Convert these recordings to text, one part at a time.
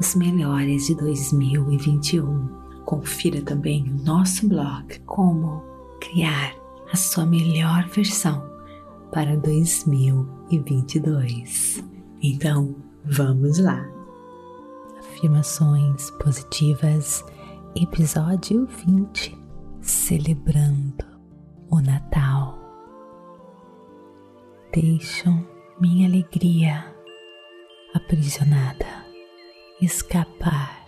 os melhores de 2021. Confira também o nosso blog Como Criar a Sua Melhor Versão para 2022. Então, vamos lá! Afirmações positivas, episódio 20 Celebrando o Natal. Deixo minha alegria aprisionada escapar.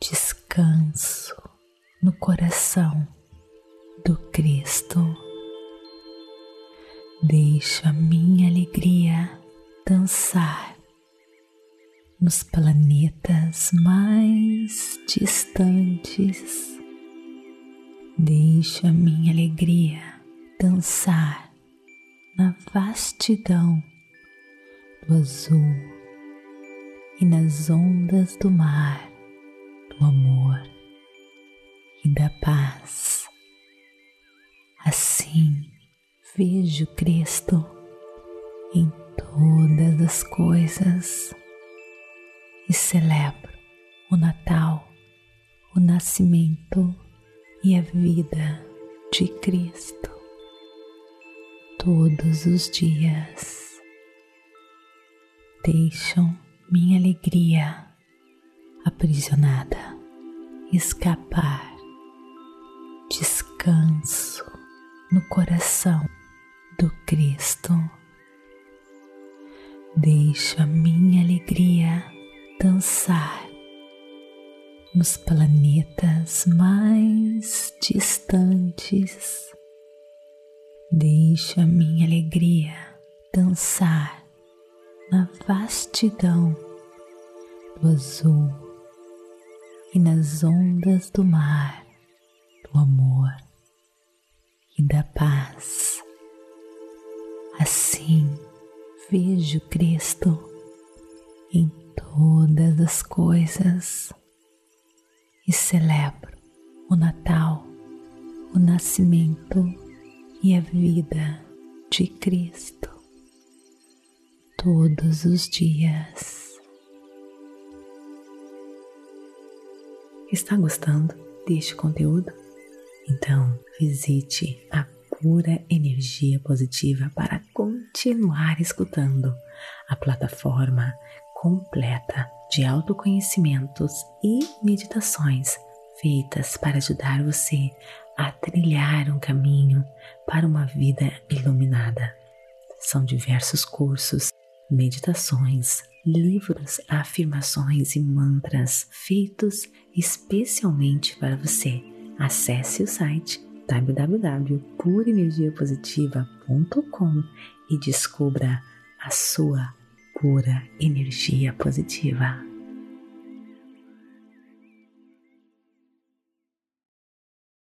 Descanso no coração do Cristo. Deixo a minha alegria dançar nos planetas mais distantes. Deixo a minha alegria dançar na vastidão do azul e nas ondas do mar do amor e da paz. Assim vejo Cristo em todas as coisas e celebro o Natal, o nascimento e a vida de Cristo todos os dias. Deixam minha alegria aprisionada escapar. Descanso no coração do Cristo. Deixo a minha alegria dançar nos planetas mais distantes. Deixo a minha alegria dançar vastidão do azul e nas ondas do mar do amor e da paz. Assim vejo Cristo em todas as coisas e celebro o Natal, o nascimento e a vida de Cristo todos os dias. Está gostando deste conteúdo? Então visite a Pura Energia Positiva para continuar escutando a plataforma completa de autoconhecimentos e meditações feitas para ajudar você a trilhar um caminho para uma vida iluminada. São diversos cursos meditações, livros, afirmações e mantras feitos especialmente para você. Acesse o site www.purenergiapositiva.com e descubra a sua pura energia positiva.